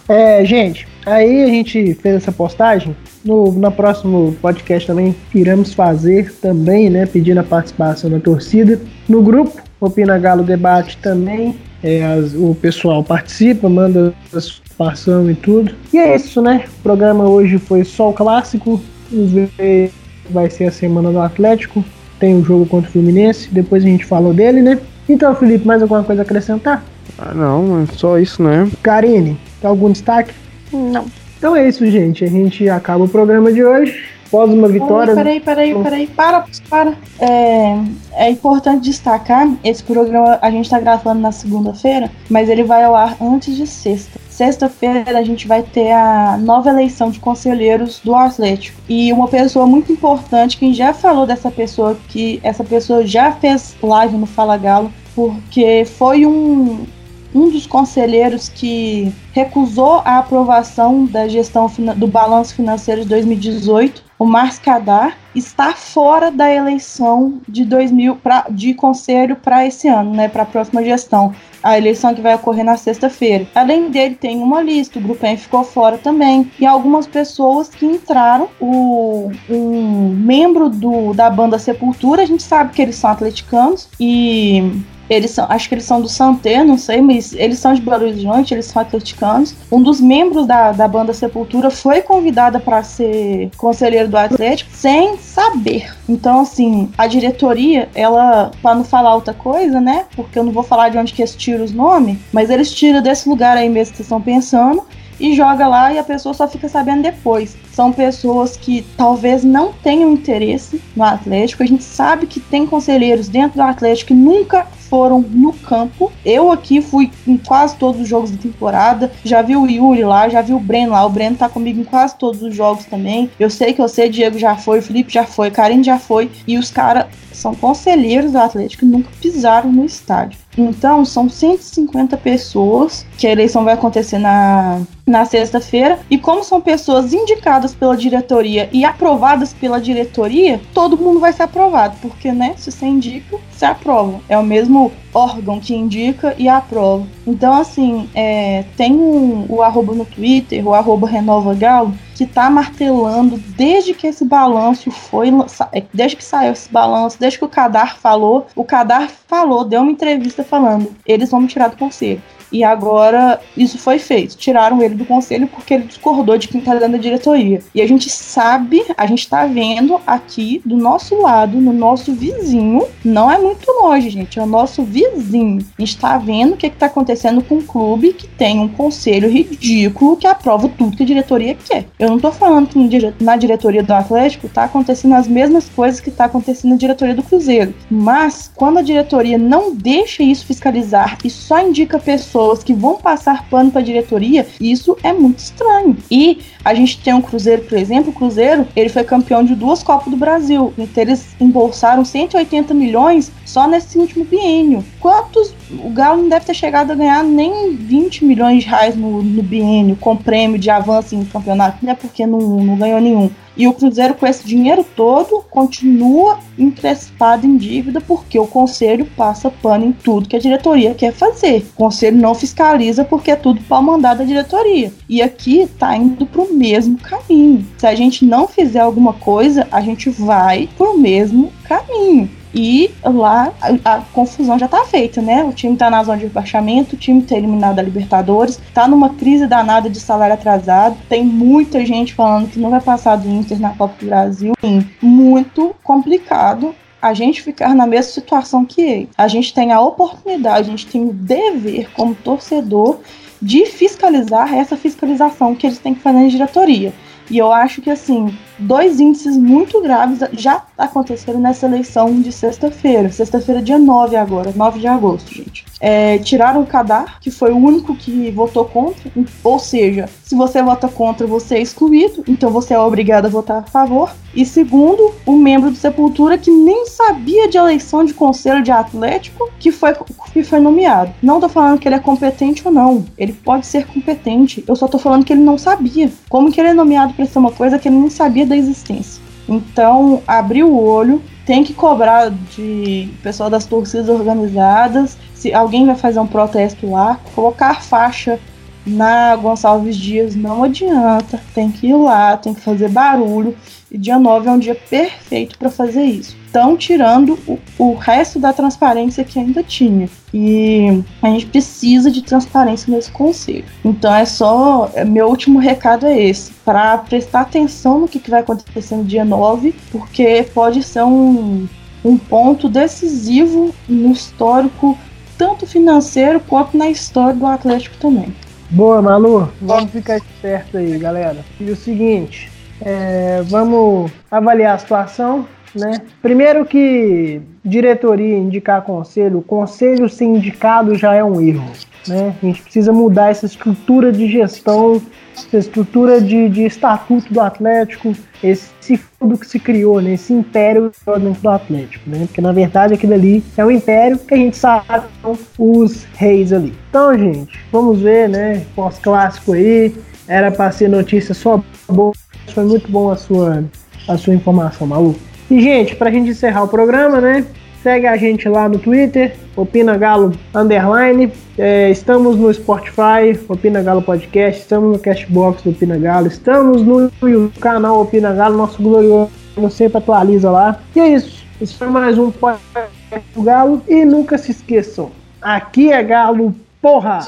É, gente, aí a gente fez essa postagem. No, no próximo podcast também iremos fazer também, né? Pedindo a participação da torcida. No grupo, Opina Galo Debate também. É, as, o pessoal participa, manda participação e tudo. E é isso, né? O programa hoje foi só o clássico. Vamos ver vai ser a semana do Atlético. Tem o um jogo contra o Fluminense. Depois a gente falou dele, né? Então, Felipe, mais alguma coisa a acrescentar? Ah, não, é só isso, né? Karine, tem algum destaque? Não. Então é isso, gente. A gente acaba o programa de hoje após uma vitória. Peraí, peraí, peraí, para, para. É, é importante destacar: esse programa a gente está gravando na segunda-feira, mas ele vai ao ar antes de sexta. Sexta-feira a gente vai ter a nova eleição de conselheiros do Atlético. E uma pessoa muito importante, quem já falou dessa pessoa, que essa pessoa já fez live no Fala Galo, porque foi um, um dos conselheiros que recusou a aprovação da gestão do balanço financeiro de 2018 o Marscadar está fora da eleição de 2000 pra, de conselho para esse ano, né, para a próxima gestão. A eleição que vai ocorrer na sexta-feira. Além dele, tem uma lista, o Grupo M ficou fora também. E algumas pessoas que entraram. O, um membro do, da banda Sepultura, a gente sabe que eles são atleticanos. E eles são, acho que eles são do Santé, não sei, mas eles são de Belo Horizonte, eles são atleticanos. Um dos membros da, da banda Sepultura foi convidada para ser conselheiro do Atlético sem saber. Então, assim, a diretoria, ela, para não falar outra coisa, né? Porque eu não vou falar de onde que eles tiram os nomes, mas eles tiram desse lugar aí mesmo que vocês estão pensando e joga lá e a pessoa só fica sabendo depois. São pessoas que talvez não tenham interesse no Atlético. A gente sabe que tem conselheiros dentro do Atlético que nunca foram no campo. Eu aqui fui em quase todos os jogos da temporada. Já vi o Yuri lá, já vi o Breno lá. O Breno tá comigo em quase todos os jogos também. Eu sei que eu sei, Diego já foi, Felipe já foi, Karine já foi. E os caras são conselheiros do Atlético e nunca pisaram no estádio. Então, são 150 pessoas que a eleição vai acontecer na, na sexta-feira. E como são pessoas indicadas pela diretoria e aprovadas pela diretoria, todo mundo vai ser aprovado. Porque, né, se você indica, você aprova. É o mesmo órgão que indica e aprova. Então, assim, é, tem um, o arroba no Twitter, o arroba Renova Galo, que tá martelando desde que esse balanço foi. É, desde que saiu esse balanço, desde que o Cadar falou, o Cadar falou, deu uma entrevista falando, eles vão me tirar do conselho. E agora isso foi feito. Tiraram ele do conselho porque ele discordou de quem está dentro da diretoria. E a gente sabe, a gente está vendo aqui do nosso lado, no nosso vizinho, não é muito longe, gente, é o nosso vizinho. A gente está vendo o que está acontecendo com um clube que tem um conselho ridículo que aprova tudo que a diretoria quer. Eu não estou falando que na diretoria do Atlético está acontecendo as mesmas coisas que está acontecendo na diretoria do Cruzeiro. Mas quando a diretoria não deixa isso fiscalizar e só indica pessoas que vão passar pano para a diretoria, isso é muito estranho. E a gente tem um Cruzeiro, por exemplo, o Cruzeiro, ele foi campeão de duas Copas do Brasil, então eles embolsaram 180 milhões só nesse último biênio. Quantos o Galo não deve ter chegado a ganhar nem 20 milhões de reais no, no biênio, com prêmio de avanço em campeonato, não é porque não, não ganhou nenhum. E o Cruzeiro, com esse dinheiro todo, continua encrespado em dívida porque o conselho passa pano em tudo que a diretoria quer fazer. O conselho não fiscaliza porque é tudo para mandar da diretoria. E aqui está indo para o mesmo caminho. Se a gente não fizer alguma coisa, a gente vai para o mesmo caminho. E lá a, a confusão já tá feita, né? O time tá na zona de rebaixamento, o time tá eliminado da Libertadores, tá numa crise danada de salário atrasado, tem muita gente falando que não vai passar do Inter na Copa do Brasil. Sim, muito complicado a gente ficar na mesma situação que ele. A gente tem a oportunidade, a gente tem o dever como torcedor de fiscalizar essa fiscalização que eles têm que fazer na diretoria. E eu acho que, assim, dois índices muito graves já aconteceram nessa eleição de sexta-feira. Sexta-feira, dia 9 agora, 9 de agosto, gente. É, tiraram o Kadar, que foi o único que votou contra. Ou seja, se você vota contra, você é excluído, então você é obrigado a votar a favor. E segundo, o membro do Sepultura que nem sabia de eleição de conselho de Atlético que foi, que foi nomeado. Não tô falando que ele é competente ou não. Ele pode ser competente. Eu só tô falando que ele não sabia. Como que ele é nomeado para ser uma coisa que ele nem sabia da existência? Então, abrir o olho, tem que cobrar de pessoal das torcidas organizadas. Se alguém vai fazer um protesto lá, colocar faixa na Gonçalves Dias não adianta, tem que ir lá, tem que fazer barulho. E dia 9 é um dia perfeito para fazer isso. Estão tirando o, o resto da transparência que ainda tinha. E a gente precisa de transparência nesse conselho. Então é só. É, meu último recado é esse: para prestar atenção no que, que vai acontecer no dia 9, porque pode ser um, um ponto decisivo no histórico, tanto financeiro quanto na história do Atlético também. Boa, Malu. Vamos ficar esperto aí, galera. E o seguinte, é, vamos avaliar a situação, né? Primeiro que diretoria indicar conselho, conselho ser indicado já é um erro. Né? A gente precisa mudar essa estrutura de gestão, essa estrutura de, de estatuto do Atlético, esse tudo que se criou, né? esse império dentro do Atlético, né? Porque na verdade aquilo ali é um império que a gente sabe são os reis ali. Então, gente, vamos ver, né? Pós-clássico aí, era para ser notícia só boa. Foi muito bom a sua, a sua informação, maluco. E, gente, pra gente encerrar o programa, né? Segue a gente lá no Twitter, Opina Galo Underline. É, estamos no Spotify, Opina Galo Podcast. Estamos no Cashbox do Opina Galo. Estamos no, canal Opina Galo, nosso glorioso. Sempre atualiza lá. E é isso. Esse foi mais um podcast do Galo. E nunca se esqueçam: aqui é Galo, porra!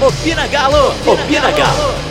Opina Galo! Opina Galo!